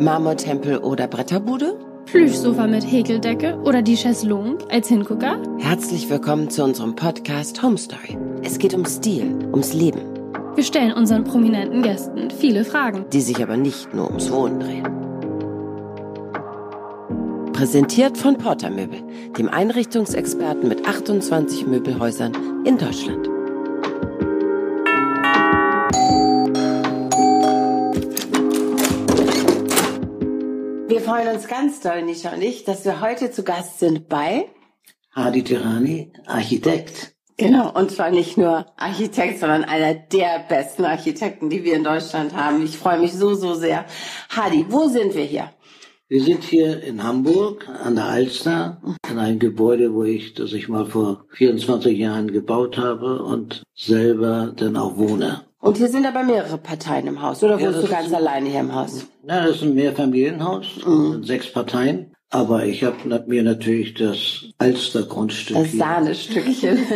Marmortempel oder Bretterbude? Plüschsofa mit Häkeldecke oder die Chaiselongue als Hingucker? Herzlich willkommen zu unserem Podcast Home Story. Es geht um Stil, ums Leben. Wir stellen unseren prominenten Gästen viele Fragen, die sich aber nicht nur ums Wohnen drehen. Präsentiert von Porter Möbel, dem Einrichtungsexperten mit 28 Möbelhäusern in Deutschland. Wir freuen uns ganz doll, Nisha und ich, dass wir heute zu Gast sind bei Hadi Tirani, Architekt. Genau, und zwar nicht nur Architekt, sondern einer der besten Architekten, die wir in Deutschland haben. Ich freue mich so, so sehr. Hadi, wo sind wir hier? Wir sind hier in Hamburg an der Alster in einem Gebäude, wo ich, das ich mal vor 24 Jahren gebaut habe und selber dann auch wohne. Und hier sind aber mehrere Parteien im Haus, oder wohnst ja, du ganz ein, alleine hier im Haus? Na, das ist ein Mehrfamilienhaus, mhm. sechs Parteien. Aber ich habe mir natürlich das Alster-Grundstück. Das Sahnestückchen.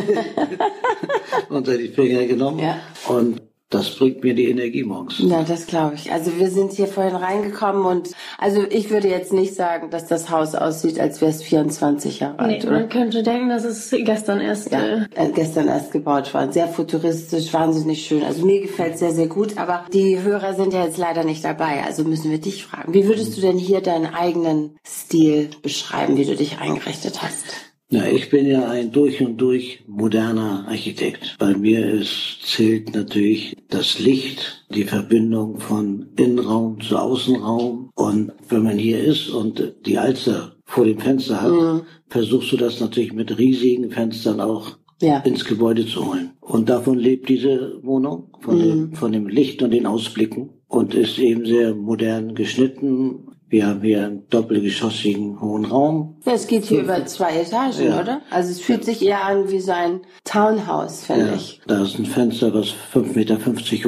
unter die Finger genommen. Ja. Und das bringt mir die Energie morgens. Ja, das glaube ich. Also wir sind hier vorhin reingekommen und also ich würde jetzt nicht sagen, dass das Haus aussieht, als wäre es 24 Jahre alt. Nee, oder? man könnte denken, dass es gestern erst ja, äh, äh, gestern erst gebaut war. Sehr futuristisch, wahnsinnig schön. Also mir gefällt es sehr, sehr gut. Aber die Hörer sind ja jetzt leider nicht dabei. Also müssen wir dich fragen. Wie würdest du denn hier deinen eigenen Stil beschreiben, wie du dich eingerichtet hast? Ja, ich bin ja ein durch und durch moderner Architekt. Bei mir ist, zählt natürlich das Licht, die Verbindung von Innenraum zu Außenraum. Und wenn man hier ist und die Alster vor dem Fenster hat, mhm. versuchst du das natürlich mit riesigen Fenstern auch ja. ins Gebäude zu holen. Und davon lebt diese Wohnung, von, mhm. dem, von dem Licht und den Ausblicken und ist eben sehr modern geschnitten, wir haben hier einen doppelgeschossigen hohen Raum. Es geht hier über zwei Etagen, ja. oder? Also es fühlt sich eher an wie so ein Townhouse, finde ja. ich. Da ist ein Fenster, was 5,50 Meter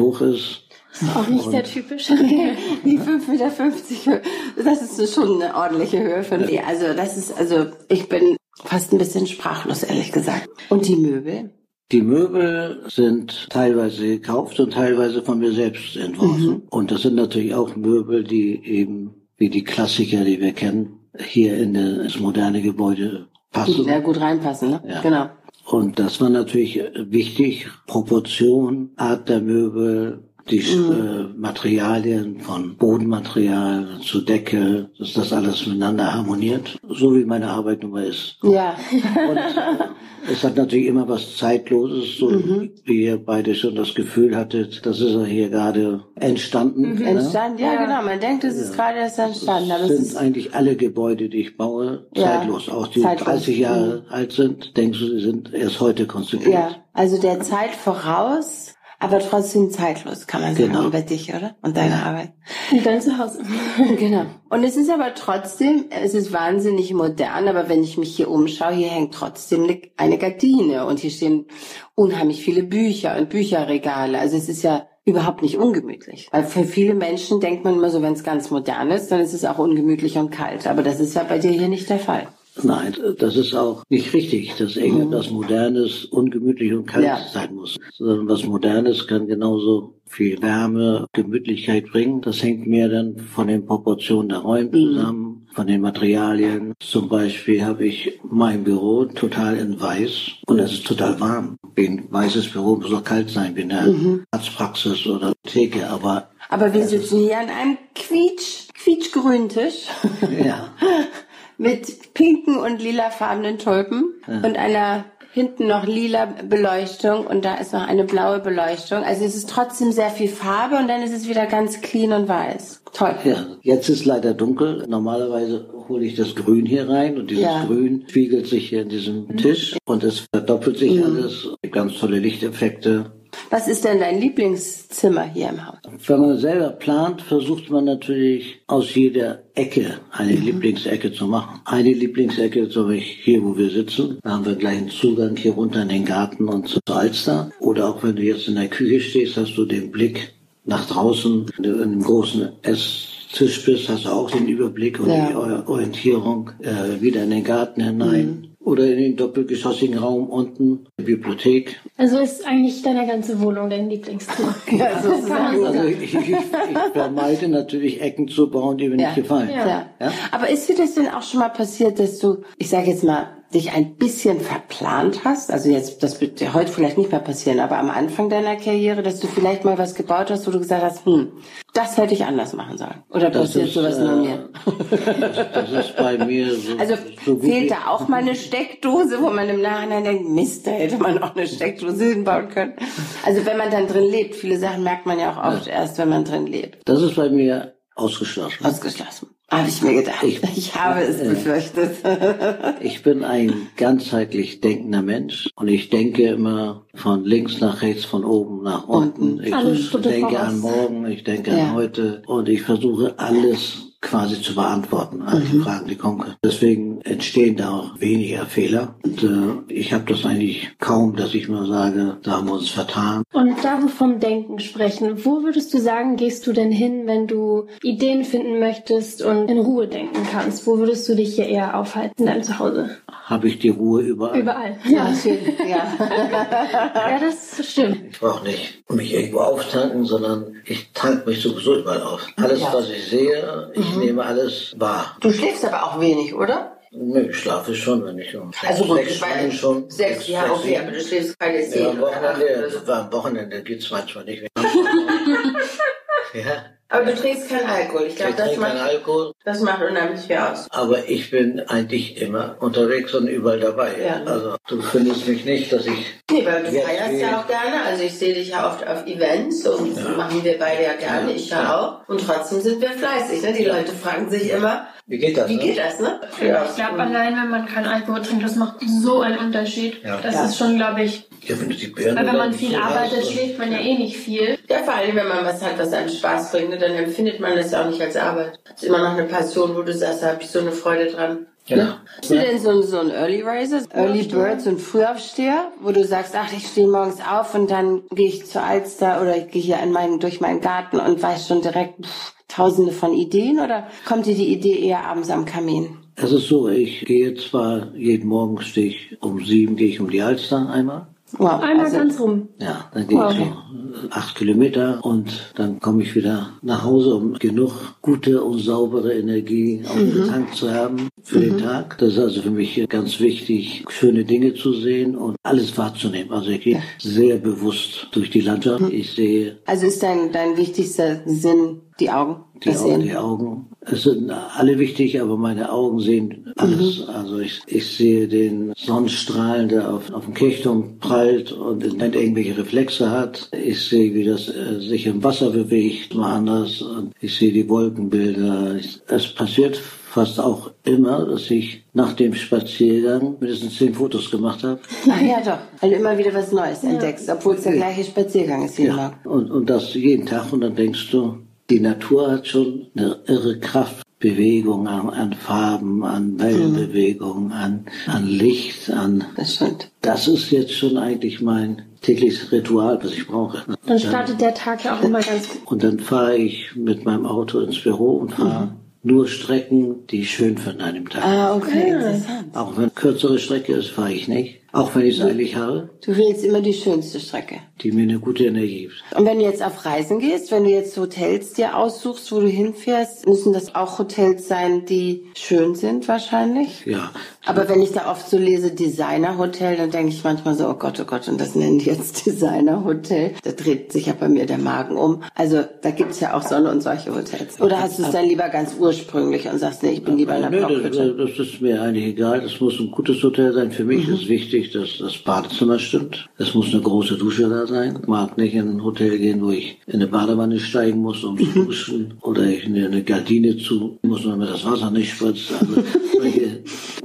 hoch ist. Auch nicht sehr typisch. Wie 5,50 Meter. Das ist schon eine ordentliche Höhe für mich. Also das ist, also ich bin fast ein bisschen sprachlos, ehrlich gesagt. Und die Möbel? Die Möbel sind teilweise gekauft und teilweise von mir selbst entworfen. Mhm. Und das sind natürlich auch Möbel, die eben wie die Klassiker, die wir kennen, hier in das moderne Gebäude passen. Sehr gut reinpassen, ne? Ja. Genau. Und das war natürlich wichtig. Proportion, Art der Möbel, die mhm. äh, Materialien von Bodenmaterial zu Decke, dass das alles miteinander harmoniert, so wie meine Arbeit nun mal ist. Ja. Und äh, es hat natürlich immer was Zeitloses, so mhm. wie ihr beide schon das Gefühl hattet, das ist ja hier gerade entstanden. Mhm. Ne? Entstanden, ja, genau. Man denkt, es ist gerade erst entstanden. Aber es sind eigentlich alle Gebäude, die ich baue, zeitlos. Ja. Auch die zeitlos. 30 Jahre mhm. alt sind, denkst du, sie sind erst heute konstruiert. Ja, also der Zeit voraus aber trotzdem zeitlos, kann man sagen, genau. über dich, oder? Und deine Arbeit. Und dein Zuhause. genau. Und es ist aber trotzdem, es ist wahnsinnig modern, aber wenn ich mich hier umschaue, hier hängt trotzdem eine Gardine und hier stehen unheimlich viele Bücher und Bücherregale. Also es ist ja überhaupt nicht ungemütlich. Weil für viele Menschen denkt man immer so, wenn es ganz modern ist, dann ist es auch ungemütlich und kalt. Aber das ist ja bei dir hier nicht der Fall. Nein, das ist auch nicht richtig, dass irgendetwas mhm. Modernes ungemütlich und kalt ja. sein muss. Sondern was Modernes kann genauso viel Wärme, Gemütlichkeit bringen. Das hängt mehr dann von den Proportionen der Räume mhm. zusammen, von den Materialien. Zum Beispiel habe ich mein Büro total in weiß und es ist total warm. Ein weißes Büro muss auch kalt sein, wie eine mhm. Arztpraxis oder Theke, aber aber wir sitzen hier an einem quietsch, quietschgrünen Tisch. Ja. mit pinken und lilafarbenen Tulpen ja. und einer hinten noch lila Beleuchtung und da ist noch eine blaue Beleuchtung. Also es ist trotzdem sehr viel Farbe und dann ist es wieder ganz clean und weiß. Toll. Ja, jetzt ist leider dunkel. Normalerweise hole ich das Grün hier rein und dieses ja. Grün spiegelt sich hier in diesem mhm. Tisch und es verdoppelt sich mhm. alles. Ganz tolle Lichteffekte. Was ist denn dein Lieblingszimmer hier im Haus? Wenn man selber plant, versucht man natürlich aus jeder Ecke eine mhm. Lieblingsecke zu machen. Eine Lieblingsecke, so wie hier, wo wir sitzen, da haben wir gleich einen Zugang hier runter in den Garten und zur Alster. Oder auch wenn du jetzt in der Küche stehst, hast du den Blick nach draußen. Wenn du in einem großen Esstisch bist, hast du auch den Überblick und ja. die Orientierung äh, wieder in den Garten hinein. Mhm. Oder in den doppelgeschossigen Raum unten, die Bibliothek. Also ist eigentlich deine ganze Wohnung dein Lieblingszimmer. Ja, sozusagen. Also ich, ich, ich vermeide natürlich Ecken zu bauen, die mir Ja. nicht gefallen. Ja. Ja? Aber ist dir das denn auch schon mal passiert, dass du, ich sage jetzt mal, dich ein bisschen verplant hast? Also jetzt, das wird dir heute vielleicht nicht mehr passieren, aber am Anfang deiner Karriere, dass du vielleicht mal was gebaut hast, wo du gesagt hast, hm, das hätte ich anders machen sollen. Oder Das passiert ist, sowas nur äh, mir? Das ist bei mir so. Also so fehlt da auch mal eine Steckdose, wo man im Nachhinein denkt, Mist, da hätte man auch eine Steckdose hinbauen können. Also wenn man dann drin lebt, viele Sachen merkt man ja auch oft erst, wenn man drin lebt. Das ist bei mir ausgeschlossen. Ausgeschlossen. Habe ich mir gedacht. Ich- Ich, habe es befürchtet. Ich bin ein ganzheitlich denkender Mensch und ich denke immer von links nach rechts, von oben nach unten. Ich Alle Schritte denke voraus. an morgen, ich denke Ja. an heute und ich versuche alles quasi zu beantworten, all Mhm. Fragen, die kommen können. Deswegen entstehen da auch weniger Fehler. Und äh, ich habe das eigentlich kaum, dass ich mal sage, da haben wir uns vertan. Und da wir vom Denken sprechen, wo würdest du sagen, gehst du denn hin, wenn du Ideen finden möchtest und in Ruhe denken kannst? Wo würdest du dich hier eher aufhalten in deinem Zuhause? Habe ich die Ruhe überall. Überall. Ja, schön. Ja. Ja, das stimmt. Ich brauche nicht mich irgendwo auftanken, sondern ich tank mich sowieso überall auf. Alles, Ja. was ich sehe, ich nehme alles wahr. Du schläfst aber auch wenig, oder? Nö, ich schlafe schon, wenn ich um Also gut, sechs Stunden schon. Sechs, ja, okay, aber du schläfst keine Ja, zehn am oder acht oder Wochenende, so. am Wochenende geht's manchmal nicht mehr. ja, Aber du trinkst keinen Alkohol. Ich glaube, das trinke keinen macht, Alkohol, das macht unheimlich viel aus. aber ich bin eigentlich immer unterwegs und überall dabei. Ja. Also du findest mich nicht, dass ich Nee, weil du feierst wie- ja auch gerne. Also ich sehe dich ja oft auf Events und Ja. machen wir beide ja gerne, ich ja auch. Und trotzdem sind wir fleißig. Ne? Die Leute fragen sich immer, Wie geht das? wie ne? geht das, ne? Ich glaube, allein wenn man keinen Alkohol trinkt, das macht so einen Unterschied. Ja. Das Ja. ist schon, glaube ich, Ja, wenn du die Birne weil wenn man viel arbeitet, schläft man ja eh nicht viel. Ja, vor allem, wenn man was hat, was einem Spaß bringt, ne, dann empfindet man das ja auch nicht als Arbeit. Das ist immer noch eine Passion, wo du sagst, da habe ich so eine Freude dran. Ja. Bist du denn so ein, so ein Early Riser, Early Bird, so ein Frühaufsteher, wo du sagst, ach, ich stehe morgens auf und dann gehe ich zur Alster oder ich gehe hier in meinen, durch meinen Garten und weiß schon direkt pff, tausende von Ideen oder kommt dir die Idee eher abends am Kamin? Es ist so, ich gehe zwar jeden Morgen stehe ich um sieben gehe ich um die Alster einmal. Wow, Einmal also, ganz rum. Ja, dann gehe Wow. ich so acht Kilometer und dann komme ich wieder nach Hause, um genug gute und saubere Energie auf dem Tank zu haben für den Tag. Das ist also für mich ganz wichtig, schöne Dinge zu sehen und alles wahrzunehmen. Also ich gehe sehr bewusst durch die Landschaft. Ich sehe also ist dein, dein wichtigster Sinn die Augen? die das Augen, Sehen? die Augen. Es sind alle wichtig, aber meine Augen sehen alles. Also ich, ich sehe den Sonnenstrahlen, der auf, auf dem Kirchturm prallt und nicht irgendwelche Reflexe hat. Ich sehe, wie das äh, sich im Wasser bewegt, mal anders. Und ich sehe die Wolkenbilder. Ich, es passiert fast auch immer, dass ich nach dem Spaziergang mindestens zehn Fotos gemacht habe. Ach ja, doch. Weil du immer wieder was Neues entdeckst, obwohl es der gleiche Spaziergang ist jeden Morgen. Und, und das jeden Tag und dann denkst du, die Natur hat schon eine irre Kraft. Bewegung an, an Farben, an Wellenbewegung, an, an Licht, an Das stimmt. das ist jetzt schon eigentlich mein tägliches Ritual, was ich brauche. Dann startet der Tag ja auch immer ganz gut. Und dann fahre ich mit meinem Auto ins Büro und fahre nur Strecken, die ich schön finde an dem Tag. Ah, okay, interessant. Auch wenn kürzere Strecke ist, fahre ich nicht. Auch wenn ich es eilig habe, Du wählst immer die schönste Strecke. die mir eine gute Energie gibt. Und wenn du jetzt auf Reisen gehst, wenn du jetzt Hotels dir aussuchst, wo du hinfährst, müssen das auch Hotels sein, die schön sind wahrscheinlich? Ja, Aber wenn ich da oft so lese Designer-Hotel, dann denke ich manchmal so, oh Gott, oh Gott, und das nennen die jetzt Designer-Hotel. Da dreht sich ja bei mir der Magen um. Also da gibt's ja auch Sonne und solche Hotels. Oder hast du es dann lieber ganz ursprünglich und sagst, nee, ich bin lieber in einer Nö, das, Blockhütte? das ist mir eigentlich egal. Es muss ein gutes Hotel sein. Für mich ist wichtig, dass das Badezimmer stimmt. Es muss eine große Dusche da sein. Ich mag nicht in ein Hotel gehen, wo ich in eine Badewanne steigen muss, um zu duschen. Oder ich eine, eine Gardine zu muss, damit das Wasser nicht spritzt. Also ich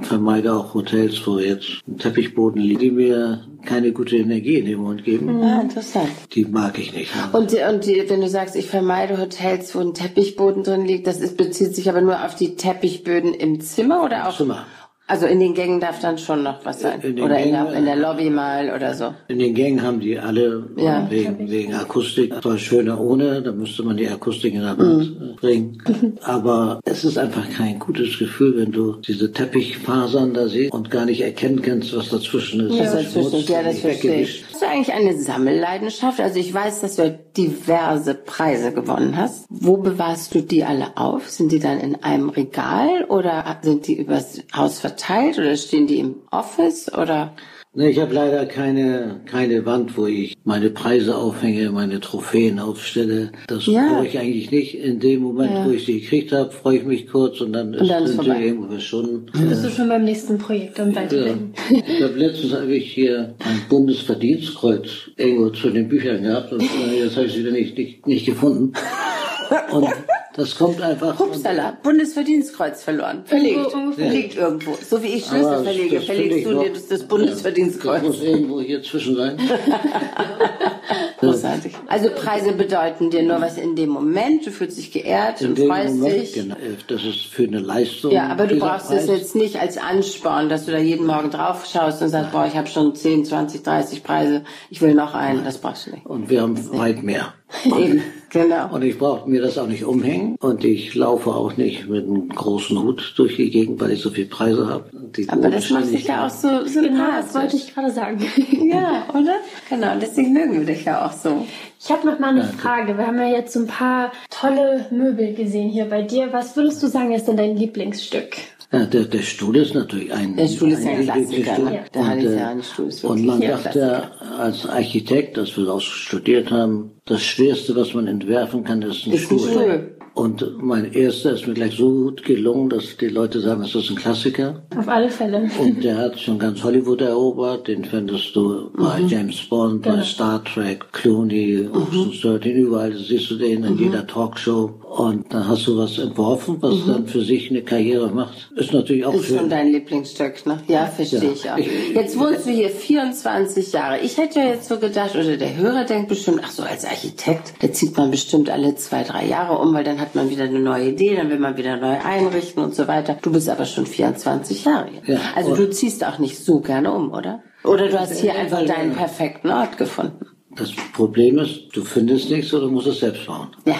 vermeide auch Hotels, wo jetzt ein Teppichboden liegt, die mir keine gute Energie in den Mund geben. Ah, interessant. Die mag ich nicht. Und, die- und die, wenn du sagst, ich vermeide Hotels, wo ein Teppichboden drin liegt, das ist, bezieht sich aber nur auf die Teppichböden im Zimmer oder auch? Zimmer. Also in den Gängen darf dann schon noch was sein. In oder in Gängen, der, in der Lobby mal oder so. In den Gängen haben die alle Ja. wegen, wegen Akustik. Es war schöner ohne, da müsste man die Akustik in der Mhm. Wand äh, bringen. Aber es ist einfach kein gutes Gefühl, wenn du diese Teppichfasern da siehst und gar nicht erkennen kannst, was dazwischen ist. Das Das ist ja, das verstehe ich. Du eigentlich eine Sammelleidenschaft? Also ich weiß, dass du diverse Preise gewonnen hast. Wo bewahrst du die alle auf? Sind die dann in einem Regal oder sind die übers Haus verteilt oder stehen die im Office oder? Ich habe leider keine, keine Wand, wo ich meine Preise aufhänge, meine Trophäen aufstelle. Das Ja. brauche ich eigentlich nicht. In dem Moment, Ja. wo ich sie gekriegt habe, freue ich mich kurz und dann ist dann ist sie irgendwo verschwunden. Bist du schon beim nächsten Projekt am Ja. Weiterdenken? Ich habe letztens habe ich hier ein Bundesverdienstkreuz irgendwo zu den Büchern gehabt und äh, jetzt habe ich es wieder nicht, nicht, nicht gefunden. Und das kommt einfach. Upsala, Bundesverdienstkreuz verloren. Verlegt. Verlegt irgendwo. So wie ich Schlüssel Aber verlege, das verlegst du dir das, das Das Bundesverdienstkreuz. muss irgendwo hier zwischen sein. Großartig. Also Preise bedeuten dir nur was in dem Moment. Du fühlst dich geehrt In und dem freust Moment, dich. genau, das ist für eine Leistung. Ja, aber du brauchst es Preis. jetzt nicht als Ansporn, dass du da jeden Morgen drauf schaust und sagst, boah, ich habe schon 10, 20, 30 Preise, ich will noch einen. Das brauchst du nicht. Und wir haben weit mehr. Eben, genau. Und ich brauche mir das auch nicht umhängen. Und ich laufe auch nicht mit einem großen Hut durch die Gegend, weil ich so viele Preise habe. Die Aber das macht dich ja auch so Genau, das wollte ich gerade sagen. Ja, oder? Genau, deswegen mögen wir dich ja auch so. Ich habe noch mal eine Frage. Wir haben ja jetzt so ein paar tolle Möbel gesehen hier bei dir. Was würdest du sagen, ist denn dein Lieblingsstück? Ja, der, der Stuhl ist natürlich ein. Der Stuhl ist ja ein Lieblingsstuhl. Klassiker, ne? Der Und, Hannes äh, Stuhl ist Und wirklich man ein dachte als Architekt, dass wir auch studiert haben, das Schwerste, was man entwerfen kann, ist ein Ist ein Stuhl. Und mein erster ist mir gleich so gut gelungen, dass die Leute sagen, das ist ein Klassiker. Auf alle Fälle. Und der hat schon ganz Hollywood erobert. Den findest du bei Mhm. James Bond, bei Genau. Star Trek, Clooney, Ocean's 13, überall siehst du den Mhm. in jeder Talkshow. Und dann hast du was entworfen, was dann für sich eine Karriere macht. Ist natürlich auch Mhm. Ist schon schön. dein Lieblingsstück, ne? Ja, verstehe Ja. ich auch. Jetzt wohnst du hier 24 Jahre. Ich hätte ja jetzt so gedacht, oder der Hörer denkt bestimmt, ach so, als Architekt, da zieht man bestimmt alle zwei, drei Jahre um, weil dann hat man wieder eine neue Idee, dann will man wieder neu einrichten und so weiter. Du bist aber schon 24 Jahre hier. Ja, also du ziehst auch nicht so gerne um, oder? Oder du hast hier Ja, einfach weil- deinen perfekten Ort gefunden. Das Problem ist, du findest nichts oder musst es selbst bauen. Ja.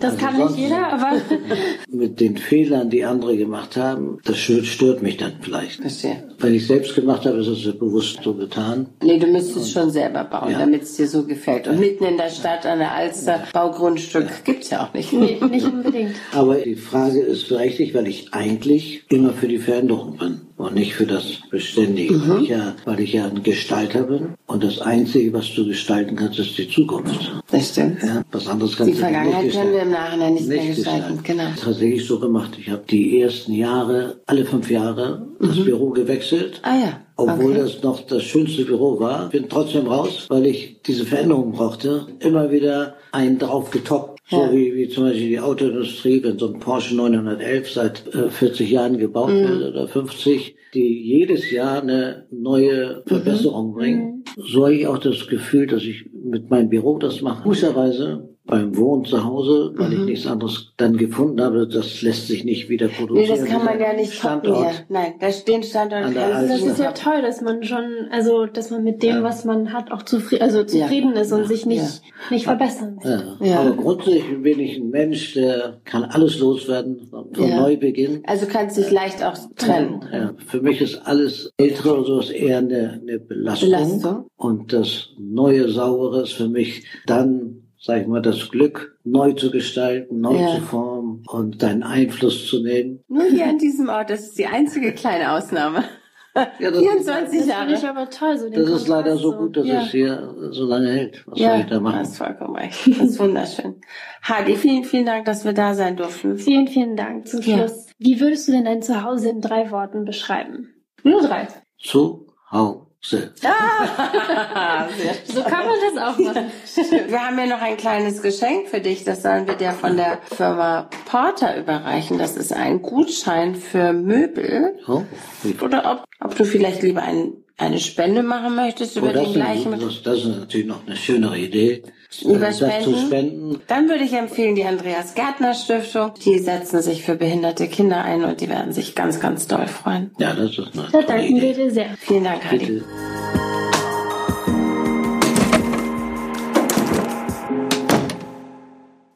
Das kann nicht jeder, aber Mit den Fehlern, die andere gemacht haben, das stört, stört mich dann vielleicht. Verstehe. Wenn ich selbst gemacht habe, ist es ja bewusst so getan. Nee, du müsstest schon selber bauen, Ja. damit es dir so gefällt. Und mitten in der Stadt an der Alster, Baugrundstück, gibt's ja auch nicht. nee, nicht unbedingt. Aber die Frage ist berechtigt, weil ich eigentlich immer für die Veränderung bin und nicht für das Beständige. Mhm. Weil, ich ja, weil ich ja ein Gestalter bin und das Einzige, was du gestalten kannst, ist die Zukunft. Das stimmt. Ja, was anderes kannst Die du Vergangenheit nicht können wir im Nachhinein nicht, mehr Nicht gestalten. gestalten. Genau. Tatsächlich so gemacht. Ich habe die ersten Jahre, alle fünf Jahre, das Büro gewechselt. Ah ja. Obwohl okay. das noch das schönste Büro war, bin trotzdem raus, weil ich diese Veränderung brauchte. Immer wieder einen drauf getoppt. So Ja. wie, wie zum Beispiel die Autoindustrie, wenn so ein Porsche 911 seit äh, 40 Jahren gebaut wird oder 50, die jedes Jahr eine neue Verbesserung bringen. So habe ich auch das Gefühl, dass ich mit meinem Büro das mache. Guterweise beim Wohnen zu Hause, weil ich nichts anderes dann gefunden habe, das lässt sich nicht wieder Nee, produzieren. das kann man ja nicht Standort. kopieren. Nein, da stehen Standort An der kannst du Alster. Das ist ja toll, dass man schon, also dass man mit dem, Ja. was man hat, auch zufrieden, also zufrieden ist und sich nicht, nicht verbessern muss. Ja. Ja. Aber grundsätzlich bin ich ein Mensch, der kann alles loswerden, von Ja. neu beginnen. Also kannst dich leicht auch trennen. Ja, für mich ist alles Ältere oder sowas eher eine, eine Belastung. Belastung. Und das Neue, Saubere ist für mich dann, sag ich mal, das Glück, neu zu gestalten, neu Ja. zu formen und deinen Einfluss zu nehmen. Nur hier an diesem Ort, das ist die einzige kleine Ausnahme. Ja, das, 24 Das finde ich Jahre. aber toll, so den das ist leider so gut, dass ja. es hier so lange hält. Was soll Ja, ich da machen? hast vollkommen recht. Das ist wunderschön. Hadi, vielen, vielen Dank, dass wir da sein durften. Vielen, vielen Dank zum Ja. Schluss. Wie würdest du denn dein Zuhause in drei Worten beschreiben? Nur drei. Zu Sehr So kann man das auch machen. Wir haben ja noch ein kleines Geschenk für dich. Das sollen wir dir von der Firma Porter überreichen. Das ist ein Gutschein für Möbel. Wie Oder ob, ob du vielleicht lieber ein, eine Spende machen möchtest über Oh, das, den gleichen. ist, das, das ist natürlich noch eine schönere Idee. Lieber dazu spenden? spenden. Dann würde ich empfehlen die Andreas Gärtner Stiftung. Die setzen sich für behinderte Kinder ein und die werden sich ganz, ganz doll freuen. Ja, das ist eine Da danken wir dir sehr. Vielen Dank, Heidi. Bitte.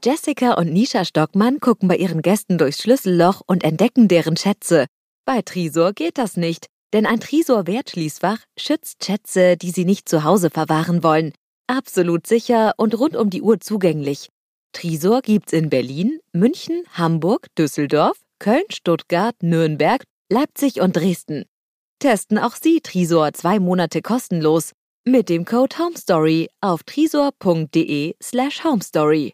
Jessica und Nisha Stockmann gucken bei ihren Gästen durchs Schlüsselloch und entdecken deren Schätze. Bei Trisor geht das nicht, denn ein Trisor-Wertschließfach schützt Schätze, die sie nicht zu Hause verwahren wollen. Absolut sicher und rund um die Uhr zugänglich. Trisor gibt's in Berlin, München, Hamburg, Düsseldorf, Köln, Stuttgart, Nürnberg, Leipzig und Dresden. Testen auch Sie Trisor zwei Monate kostenlos mit dem Code HOMESTORY auf trisor.de slash homestory.